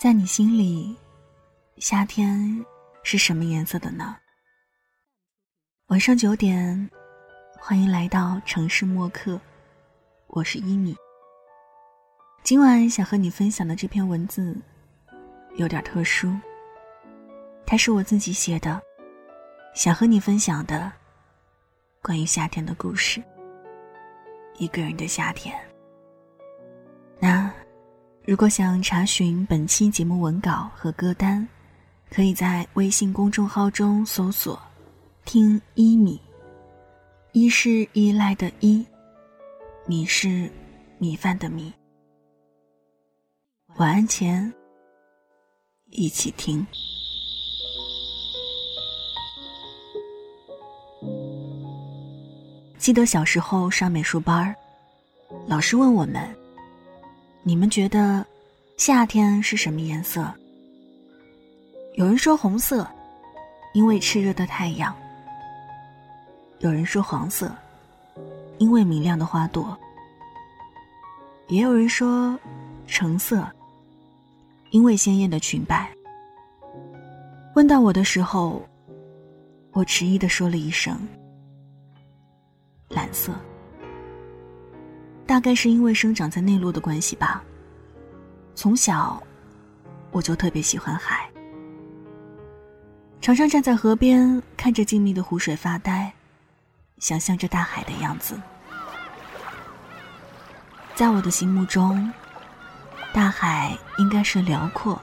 在你心里，夏天是什么颜色的呢？晚上九点，欢迎来到城市默客，我是一米。今晚想和你分享的这篇文字有点特殊，它是我自己写的，想和你分享的关于夏天的故事。一个人的夏天。如果想查询本期节目文稿和歌单，可以在微信公众号中搜索“听一米”，一是依赖的依，米是米饭的米。晚安前，一起听。记得小时候上美术班老师问我们。你们觉得夏天是什么颜色？有人说红色，因为炽热的太阳；有人说黄色，因为明亮的花朵；也有人说橙色，因为鲜艳的裙摆。问到我的时候，我迟疑的说了一声：“蓝色。”大概是因为生长在内陆的关系吧。从小，我就特别喜欢海，常常站在河边看着静谧的湖水发呆，想象着大海的样子。在我的心目中，大海应该是辽阔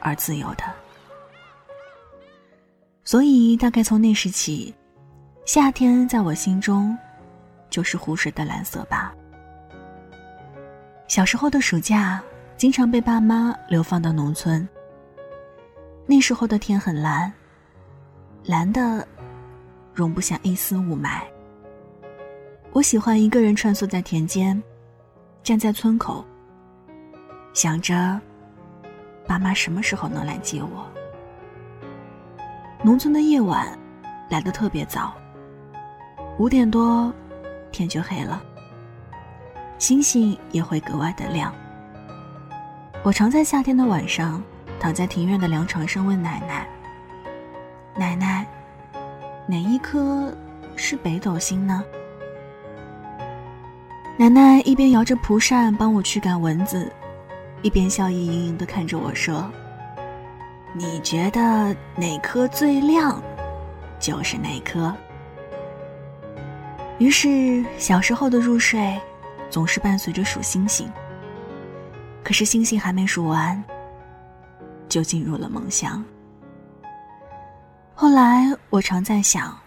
而自由的。所以，大概从那时起，夏天在我心中就是湖水的蓝色吧。小时候的暑假，经常被爸妈流放到农村。那时候的天很蓝，蓝的容不下一丝雾霾。我喜欢一个人穿梭在田间，站在村口，想着爸妈什么时候能来接我。农村的夜晚来的特别早，五点多天就黑了。星星也会格外的亮。我常在夏天的晚上，躺在庭院的凉床上问奶奶：“奶奶，哪一颗是北斗星呢？”奶奶一边摇着蒲扇帮我驱赶蚊子，一边笑意盈盈的看着我说：“你觉得哪颗最亮，就是哪颗。”于是小时候的入睡。总是伴随着数星星，可是星星还没数完，就进入了梦乡。后来我常在想，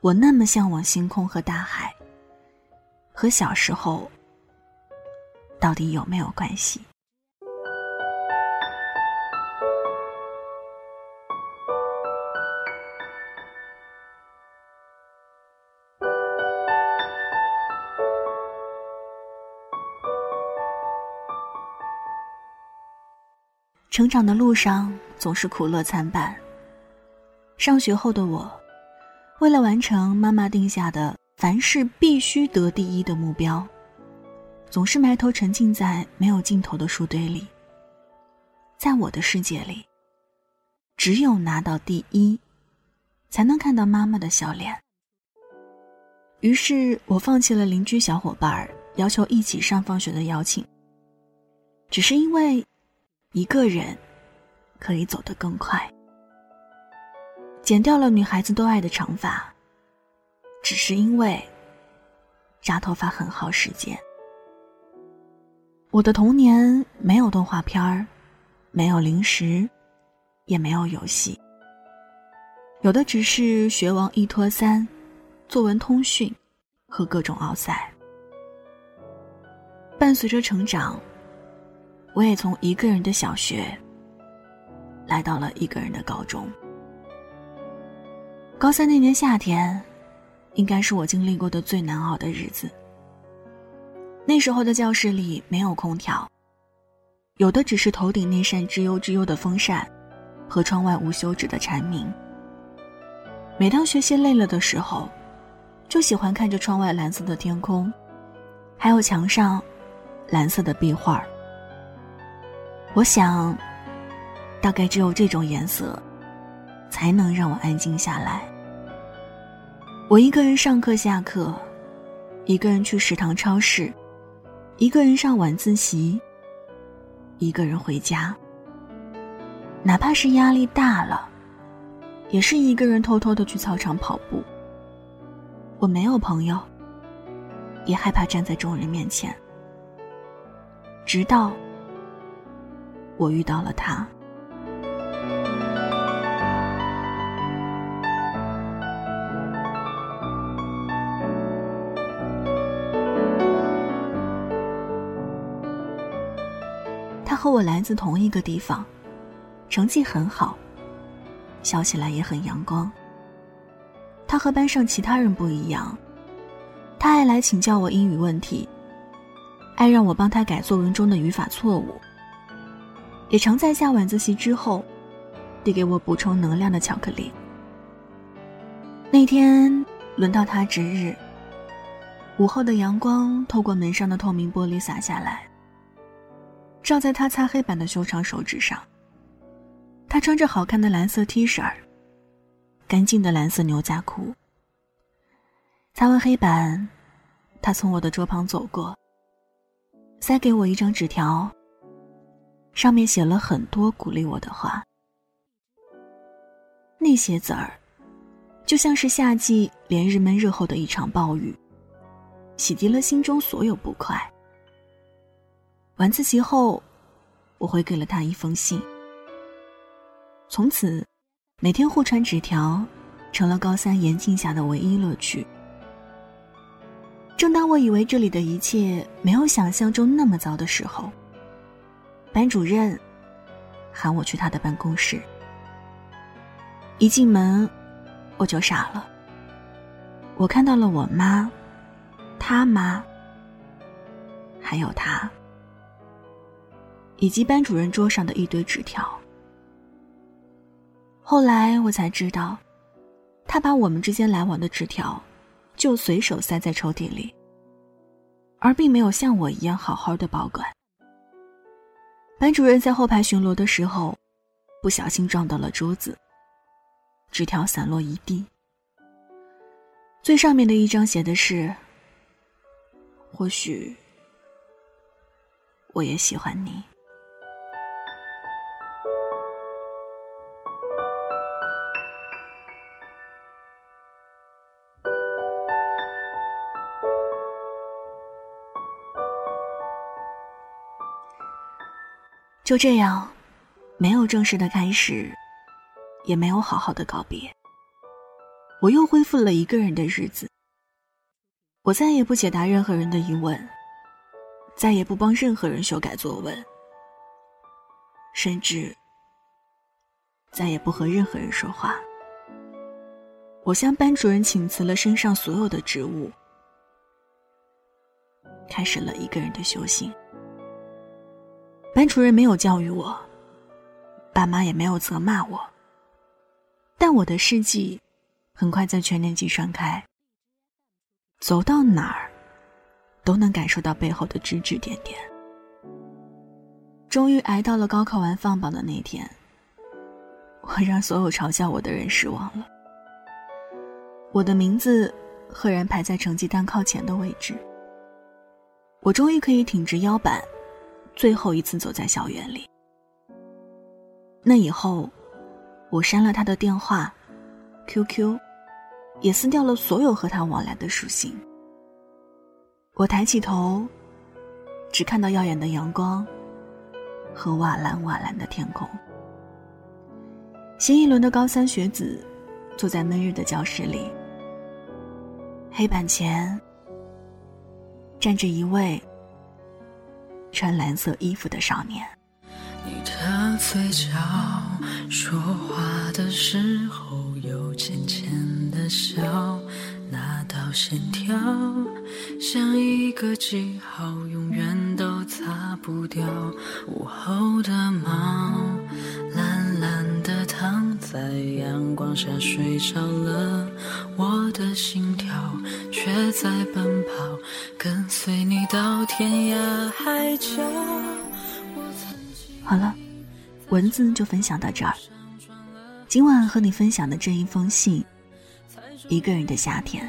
我那么向往星空和大海，和小时候到底有没有关系？成长的路上总是苦乐参半。上学后的我，为了完成妈妈定下的凡事必须得第一的目标，总是埋头沉浸在没有尽头的书堆里。在我的世界里，只有拿到第一，才能看到妈妈的笑脸。于是我放弃了邻居小伙伴要求一起上放学的邀请，只是因为。一个人可以走得更快。剪掉了女孩子都爱的长发，只是因为扎头发很耗时间。我的童年没有动画片儿，没有零食，也没有游戏，有的只是学王一拖三、作文通讯和各种奥赛。伴随着成长。我也从一个人的小学，来到了一个人的高中。高三那年夏天，应该是我经历过的最难熬的日子。那时候的教室里没有空调，有的只是头顶那扇吱悠吱悠的风扇，和窗外无休止的蝉鸣。每当学习累了的时候，就喜欢看着窗外蓝色的天空，还有墙上蓝色的壁画儿。我想，大概只有这种颜色，才能让我安静下来。我一个人上课下课，一个人去食堂超市，一个人上晚自习，一个人回家。哪怕是压力大了，也是一个人偷偷的去操场跑步。我没有朋友，也害怕站在众人面前。直到我遇到了他。他和我来自同一个地方，成绩很好，笑起来也很阳光。他和班上其他人不一样，他爱来请教我英语问题，爱让我帮他改作文中的语法错误，也常在下晚自习之后，递给我补充能量的巧克力。那天轮到他值日，午后的阳光透过门上的透明玻璃洒下来。照在他擦黑板的修长手指上。他穿着好看的蓝色 T 恤干净的蓝色牛仔裤。擦完黑板，他从我的桌旁走过，塞给我一张纸条。上面写了很多鼓励我的话。那些字儿，就像是夏季连日闷热后的一场暴雨，洗涤了心中所有不快。晚自习后，我回给了他一封信。从此，每天互传纸条，成了高三严禁下的唯一乐趣。正当我以为这里的一切没有想象中那么糟的时候，班主任喊我去他的办公室。一进门，我就傻了。我看到了我妈、他妈，还有他。以及班主任桌上的一堆纸条。后来我才知道，他把我们之间来往的纸条，就随手塞在抽屉里，而并没有像我一样好好的保管。班主任在后排巡逻的时候，不小心撞到了桌子，纸条散落一地。最上面的一张写的是：“或许，我也喜欢你。”就这样，没有正式的开始，也没有好好的告别。我又恢复了一个人的日子。我再也不解答任何人的疑问，再也不帮任何人修改作文，甚至再也不和任何人说话。我向班主任请辞了身上所有的职务，开始了一个人的修行。班主任没有教育我，爸妈也没有责骂我。但我的事迹很快在全年级传开，走到哪儿都能感受到背后的指指点点。终于挨到了高考完放榜的那天，我让所有嘲笑我的人失望了。我的名字赫然排在成绩单靠前的位置，我终于可以挺直腰板。最后一次走在校园里，那以后，我删了他的电话、QQ，也撕掉了所有和他往来的书信。我抬起头，只看到耀眼的阳光和瓦蓝瓦蓝的天空。新一轮的高三学子坐在闷热的教室里，黑板前站着一位。穿蓝色衣服的少年。你的嘴角说话的时候有浅浅的笑，那道线条像一个记号，永远都擦不掉。午后的猫躺在阳光下睡着了，我的心跳却在奔跑，跟随你到天涯海角。好了，文字就分享到这儿。今晚和你分享的这一封信，一个人的夏天。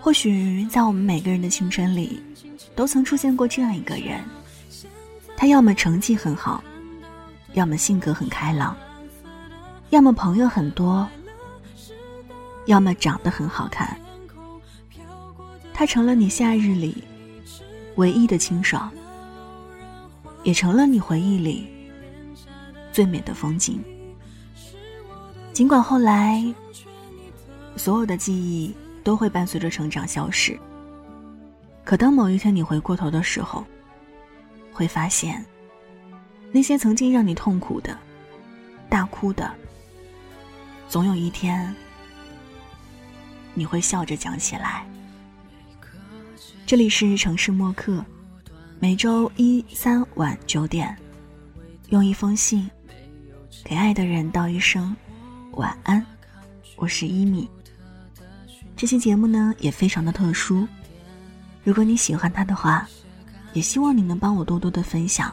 或许在我们每个人的青春里，都曾出现过这样一个人，他要么成绩很好，要么性格很开朗，要么朋友很多，要么长得很好看。他成了你夏日里唯一的清爽，也成了你回忆里最美的风景。尽管后来，所有的记忆都会伴随着成长消失，可当某一天你回过头的时候，会发现，那些曾经让你痛苦的、大哭的，总有一天，你会笑着讲起来。这里是城市默客，每周一、三晚九点，用一封信给爱的人道一声晚安。我是伊米。这期节目呢也非常的特殊，如果你喜欢它的话，也希望你能帮我多多的分享，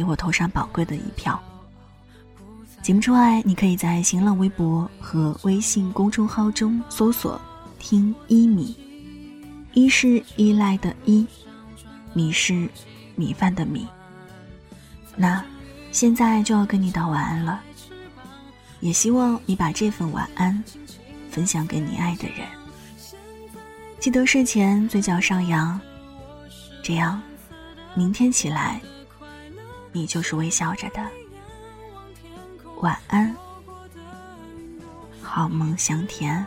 给我投上宝贵的一票。节目之外，你可以在新浪微博和微信公众号中搜索“听伊米”。一是依赖的依，米是米饭的米。那现在就要跟你道晚安了，也希望你把这份晚安分享给你爱的人。记得睡前嘴角上扬，这样明天起来你就是微笑着的。晚安，好梦香甜。